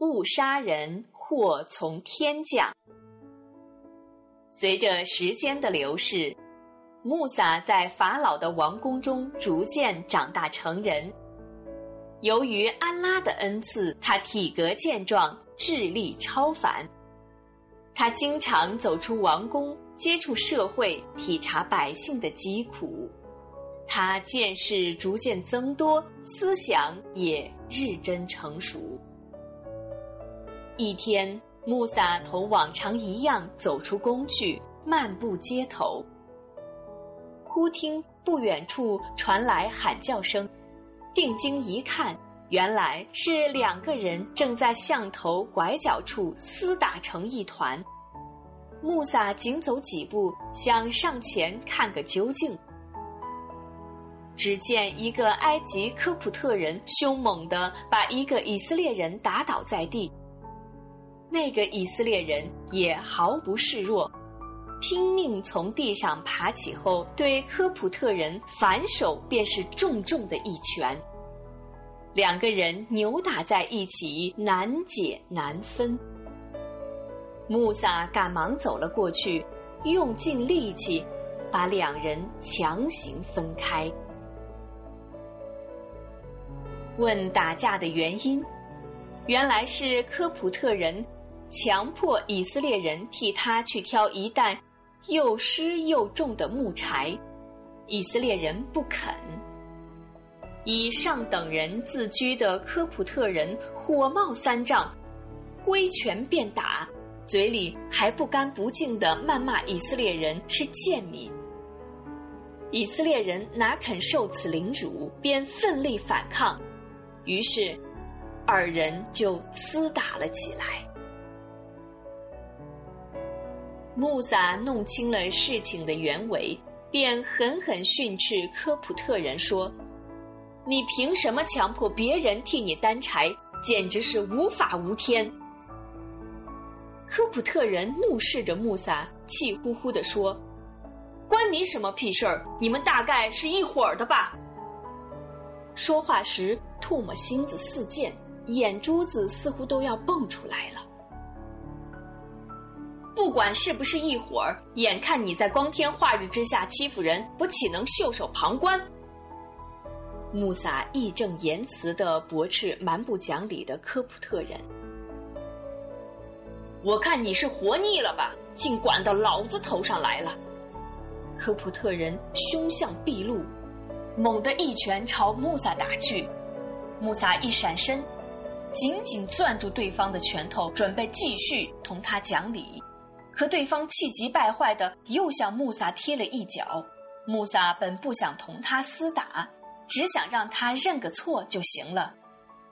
勿杀人，祸从天降。随着时间的流逝，穆萨在法老的王宫中逐渐长大成人。由于安拉的恩赐，他体格健壮，智力超凡。他经常走出王宫，接触社会，体察百姓的疾苦。他见识逐渐增多，思想也日臻成熟。一天，穆萨同往常一样走出宫去，漫步街头。忽听不远处传来喊叫声，定睛一看，原来是两个人正在巷头拐角处厮打成一团。穆萨紧走几步，想上前看个究竟。只见一个埃及科普特人凶猛地把一个以色列人打倒在地。那个以色列人也毫不示弱，拼命从地上爬起后，对科普特人反手便是重重的一拳。两个人扭打在一起，难解难分。穆萨赶忙走了过去，用尽力气把两人强行分开。问打架的原因，原来是科普特人。强迫以色列人替他去挑一担又湿又重的木柴，以色列人不肯。以上等人自居的科普特人火冒三丈，挥拳便打，嘴里还不干不净的谩骂以色列人是贱民。以色列人哪肯受此凌辱，便奋力反抗，于是二人就厮打了起来。穆萨弄清了事情的原委，便狠狠训斥科普特人说：“你凭什么强迫别人替你担柴？简直是无法无天！”科普特人怒视着穆萨，气呼呼地说：“关你什么屁事儿？你们大概是一伙儿的吧？”说话时唾沫星子四溅，眼珠子似乎都要蹦出来了。不管是不是一伙儿，眼看你在光天化日之下欺负人，我岂能袖手旁观？穆萨义正言辞的驳斥蛮不讲理的科普特人。我看你是活腻了吧，竟管到老子头上来了！科普特人凶相毕露，猛地一拳朝穆萨打去。穆萨一闪身，紧紧攥住对方的拳头，准备继续同他讲理。可对方气急败坏的又向穆萨踢了一脚，穆萨本不想同他厮打，只想让他认个错就行了，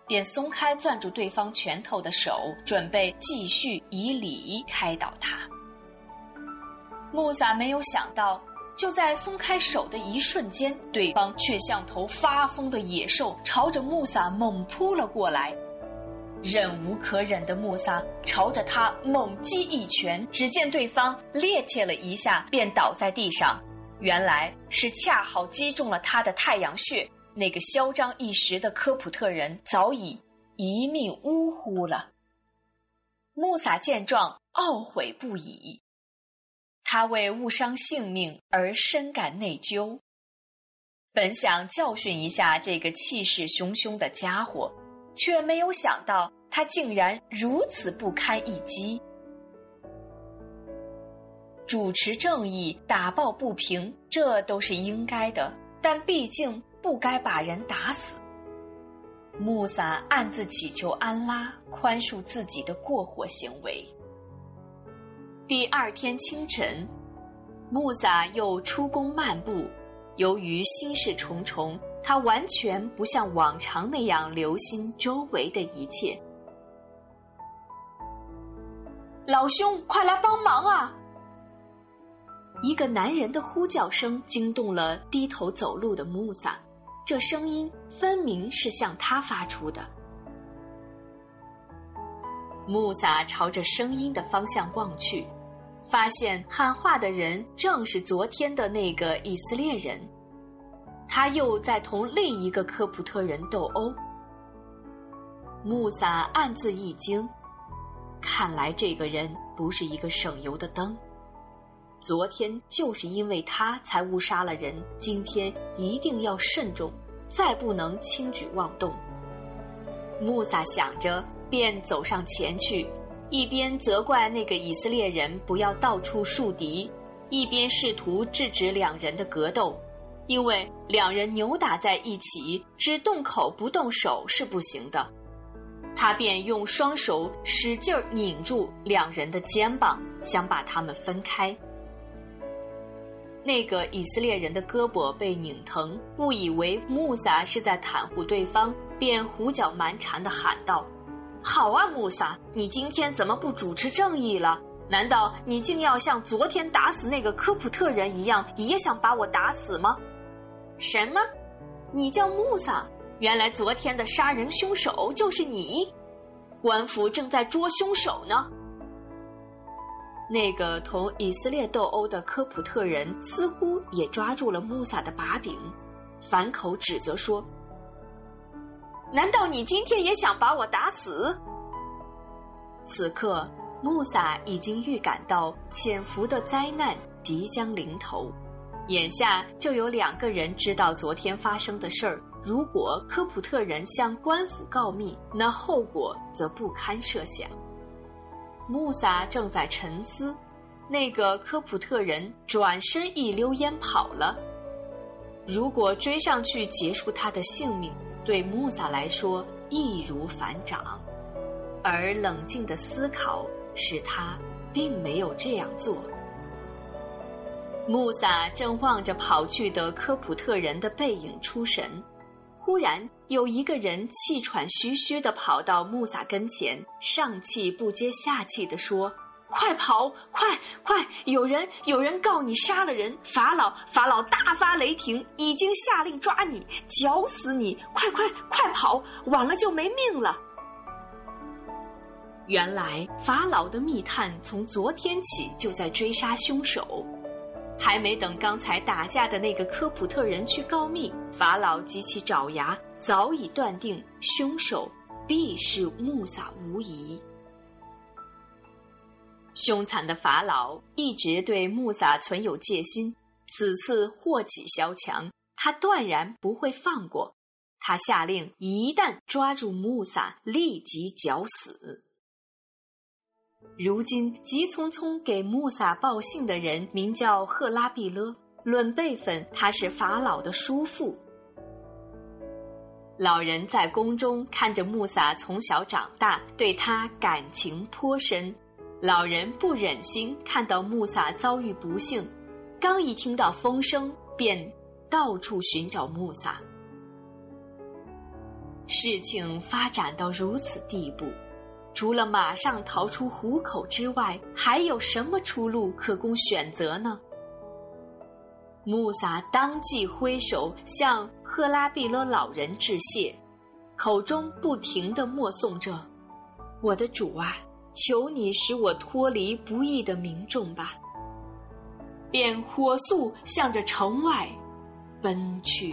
便松开攥住对方拳头的手，准备继续以礼开导他。穆萨没有想到，就在松开手的一瞬间，对方却像头发疯的野兽，朝着穆萨猛扑了过来。忍无可忍的穆萨朝着他猛击一拳，只见对方趔趄了一下，便倒在地上。原来是恰好击中了他的太阳穴。那个嚣张一时的科普特人早已一命呜呼了。穆萨见状，懊悔不已。他为误伤性命而深感内疚，本想教训一下这个气势汹汹的家伙。却没有想到，他竟然如此不堪一击。主持正义，打抱不平，这都是应该的，但毕竟不该把人打死。穆萨暗自祈求安拉宽恕自己的过火行为。第二天清晨，穆萨又出宫漫步，由于心事重重。他完全不像往常那样留心周围的一切。老兄，快来帮忙啊！一个男人的呼叫声惊动了低头走路的穆萨，这声音分明是向他发出的。穆萨朝着声音的方向望去，发现喊话的人正是昨天的那个以色列人。他又在同另一个科普特人斗殴。穆萨暗自一惊，看来这个人不是一个省油的灯。昨天就是因为他才误杀了人，今天一定要慎重，再不能轻举妄动。穆萨想着，便走上前去，一边责怪那个以色列人不要到处树敌，一边试图制止两人的格斗，因为两人扭打在一起，只动口不动手是不行的。他便用双手使劲拧住两人的肩膀，想把他们分开。那个以色列人的胳膊被拧疼，误以为穆萨是在袒护对方，便胡搅蛮缠地喊道：“好啊，穆萨，你今天怎么不主持正义了？难道你竟要像昨天打死那个科普特人一样，也想把我打死吗？”什么？你叫穆萨？原来昨天的杀人凶手就是你？官府正在捉凶手呢。那个同以色列斗殴的科普特人似乎也抓住了穆萨的把柄，反口指责说：“难道你今天也想把我打死？”此刻，穆萨已经预感到潜伏的灾难即将临头，眼下就有两个人知道昨天发生的事儿。如果科普特人向官府告密，那后果则不堪设想。穆萨正在沉思，那个科普特人转身一溜烟跑了。如果追上去结束他的性命，对穆萨来说易如反掌；而冷静的思考使他并没有这样做。穆萨正望着跑去的科普特人的背影出神。忽然，有一个人气喘吁吁地跑到穆萨跟前，上气不接下气地说：“快跑，快快！有人，有人告你杀了人！法老，法老大发雷霆，已经下令抓你，绞死你！快快快跑，晚了就没命了！”原来，法老的密探从昨天起就在追杀凶手。还没等刚才打架的那个科普特人去告密，法老及其爪牙早已断定凶手必是穆萨无疑。凶残的法老一直对穆萨存有戒心，此次祸起萧墙，他断然不会放过。他下令，一旦抓住穆萨，立即绞死。如今急匆匆给穆萨报信的人名叫赫拉毕勒，论辈分他是法老的叔父。老人在宫中看着穆萨从小长大，对他感情颇深。老人不忍心看到穆萨遭遇不幸，刚一听到风声，便到处寻找穆萨。事情发展到如此地步。除了马上逃出虎口之外，还有什么出路可供选择呢？穆萨当即挥手向赫拉毕勒老人致谢，口中不停的默诵着：“我的主啊，求你使我脱离不义的民众吧。”便火速向着城外奔去。